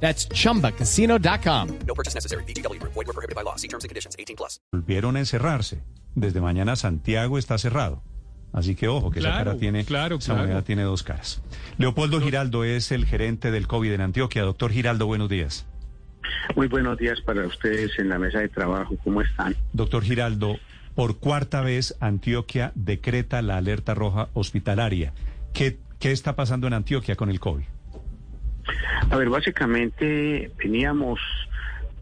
That's chumbacasino.com. No purchase necessary. BGW. Void were prohibited by law. See terms and conditions. 18 plus. volvieron a encerrarse. Desde mañana Santiago está cerrado. Así que ojo, que esa Claro, cara tiene, claro, esa claro. moneda tiene dos caras. Leopoldo Giraldo es el gerente del COVID en Antioquia. Doctor Giraldo, buenos días. Muy buenos días para ustedes en la mesa de trabajo. ¿Cómo están? Doctor Giraldo, por cuarta vez Antioquia decreta la alerta roja hospitalaria. ¿Qué, qué está pasando en Antioquia con el COVID? A ver, básicamente veníamos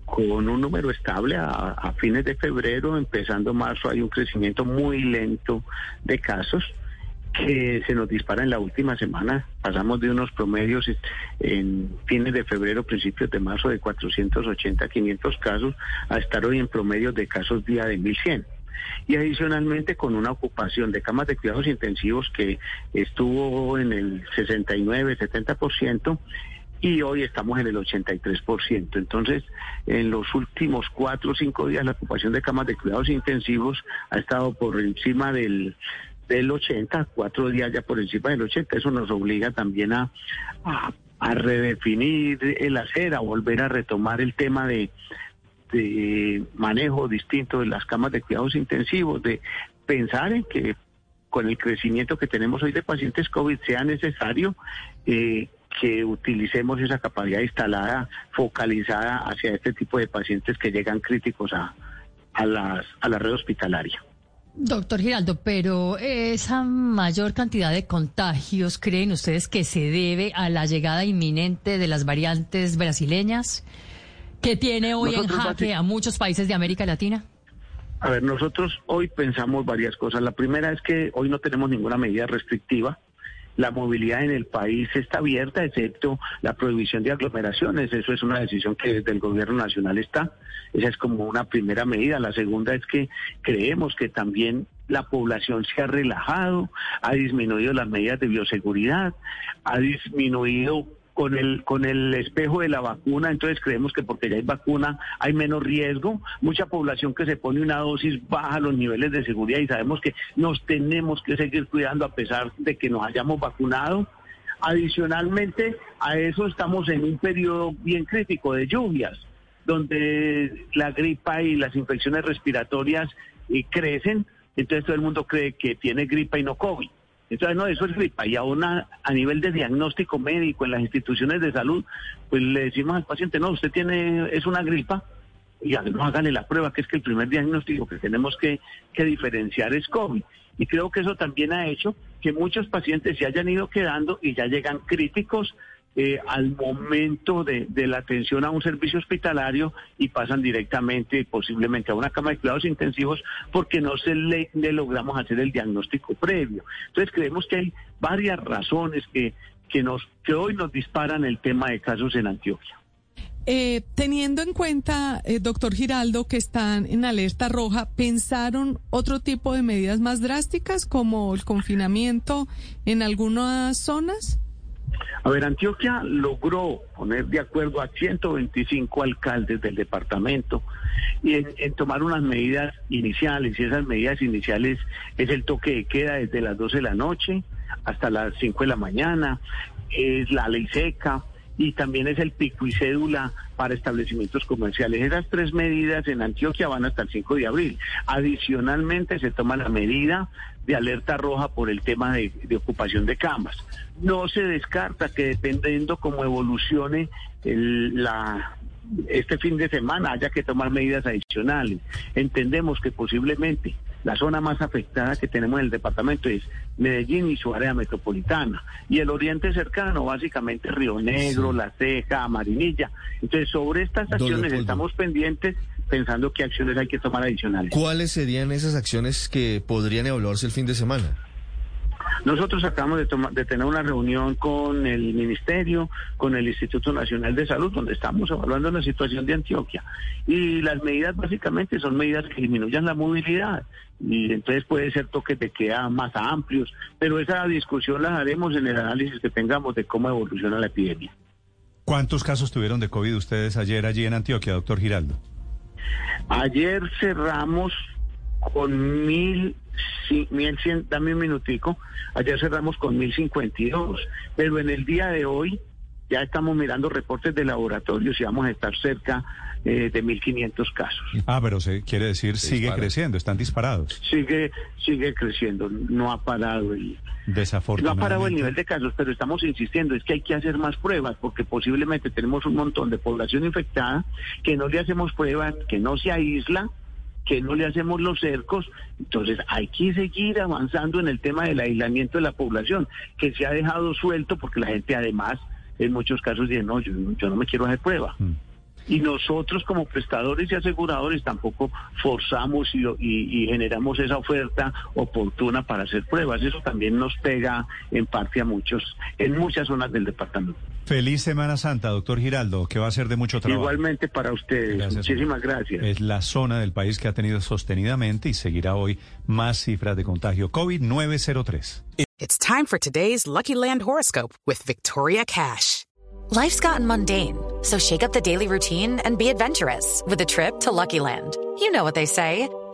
con un número estable a, a fines de febrero, empezando marzo hay un crecimiento muy lento de casos que se nos dispara en la última semana. Pasamos de unos promedios en fines de febrero, principios de marzo de 480 a 500 casos a estar hoy en promedio de casos día de 1100. y adicionalmente con una ocupación de camas de cuidados intensivos que estuvo en el 69-70% y hoy estamos en el 83%. Entonces, en los últimos cuatro o cinco días la ocupación de camas de cuidados intensivos ha estado por encima del del 80, cuatro días ya por encima del 80. Eso nos obliga también a, a, redefinir el hacer, a volver a retomar el tema de, de manejo distinto de las camas de cuidados intensivos, de pensar en que con el crecimiento que tenemos hoy de pacientes COVID sea necesario eh, que utilicemos esa capacidad instalada, focalizada hacia este tipo de pacientes que llegan críticos a, a, las, a la red hospitalaria. Doctor Giraldo, pero esa mayor cantidad de contagios, ¿creen ustedes que se debe a la llegada inminente de las variantes brasileñas que tiene hoy Nosotros en jaque a muchos países de América Latina? A ver, nosotros hoy pensamos varias cosas. La primera es que hoy no tenemos ninguna medida restrictiva. La movilidad en el país está abierta, excepto la prohibición de aglomeraciones. Eso es una decisión que desde el gobierno nacional está. Esa es como una primera medida. La segunda es que creemos que también la población se ha relajado, ha disminuido las medidas de bioseguridad, ha disminuido con el con el espejo de la vacuna, entonces creemos que porque ya hay vacuna hay menos riesgo, mucha población que se pone una dosis baja los niveles de seguridad y sabemos que nos tenemos que seguir cuidando a pesar de que nos hayamos vacunado. Adicionalmente a eso estamos en un periodo bien crítico de lluvias, donde la gripa y las infecciones respiratorias eh, crecen, entonces todo el mundo cree que tiene gripa y no COVID. Entonces, no, eso es gripa. Y aún a, nivel de diagnóstico médico en las instituciones de salud, pues le decimos al paciente, no, usted tiene, es una gripa, y no hágale la prueba, que es que el primer diagnóstico que tenemos que, que diferenciar es COVID. Y creo que eso también ha hecho que muchos pacientes se hayan ido quedando y ya llegan críticos eh, al momento de, de la atención a un servicio hospitalario y pasan directamente posiblemente a una cama de cuidados intensivos porque no se le, logramos hacer el diagnóstico previo. Entonces creemos que hay varias razones que, que, nos, que hoy nos disparan el tema de casos en Antioquia. Eh, teniendo en cuenta, eh, doctor Giraldo, que están en alerta roja, ¿pensaron otro tipo de medidas más drásticas como el confinamiento en algunas zonas? A ver, Antioquia logró poner de acuerdo a 125 alcaldes del departamento y en, tomar unas medidas iniciales. Y esas medidas iniciales es el toque de queda desde las 12 de la noche hasta las 5 de la mañana, es la ley seca y también es el pico y cédula para establecimientos comerciales. Esas tres medidas en Antioquia van hasta el 5 de abril. Adicionalmente se toma la medida de alerta roja por el tema de, de ocupación de camas. No se descarta que dependiendo cómo evolucione el, la, este fin de semana haya que tomar medidas adicionales. Entendemos que posiblemente la zona más afectada que tenemos en el departamento es Medellín y su área metropolitana. Y el oriente cercano, básicamente Río Negro, sí. La Ceja, Marinilla. Entonces, sobre estas acciones estamos pendientes pensando qué acciones hay que tomar adicionales. ¿Cuáles serían esas acciones que podrían evaluarse el fin de semana? Nosotros acabamos de, tomar, de tener una reunión con el Ministerio, con el Instituto Nacional de Salud, donde estamos evaluando la situación de Antioquia. Y las medidas básicamente son medidas que disminuyan la movilidad. Y entonces puede ser toques de queda más amplios, pero esa discusión la haremos en el análisis que tengamos de cómo evoluciona la epidemia. ¿Cuántos casos tuvieron de COVID ustedes ayer allí en Antioquia, doctor Giraldo? Ayer cerramos con mil, mil cien, dame un minutico, ayer cerramos con mil cincuenta y dos, pero en el día de hoy ya estamos mirando reportes de laboratorios y vamos a estar cerca eh, de mil quinientos casos. Ah, pero se quiere decir sigue creciendo, están disparados. Sigue, sigue creciendo, no ha parado y no ha Desafortunadamente. parado el nivel de casos, pero estamos insistiendo, es que hay que hacer más pruebas, porque posiblemente tenemos un montón de población infectada, que no le hacemos pruebas, que no se aísla, que no le hacemos los cercos, entonces hay que seguir avanzando en el tema del aislamiento de la población, que se ha dejado suelto porque la gente además en muchos casos dice, no, yo, yo no me quiero hacer prueba. Mm. Y nosotros como prestadores y aseguradores tampoco forzamos y, y- y generamos esa oferta oportuna para hacer pruebas. Eso también nos pega en parte a muchos, en muchas zonas del departamento. Feliz Semana Santa, doctor Giraldo, que va a ser de mucho trabajo. Igualmente para ustedes. Gracias. Muchísimas gracias. Es la zona del país que ha tenido sostenidamente y seguirá hoy más cifras de contagio. COVID-903. It's time for today's Lucky Land horoscope with Victoria Cash. Life's gotten mundane, so shake up the daily routine and be adventurous with a trip to Lucky Land. You know what they say.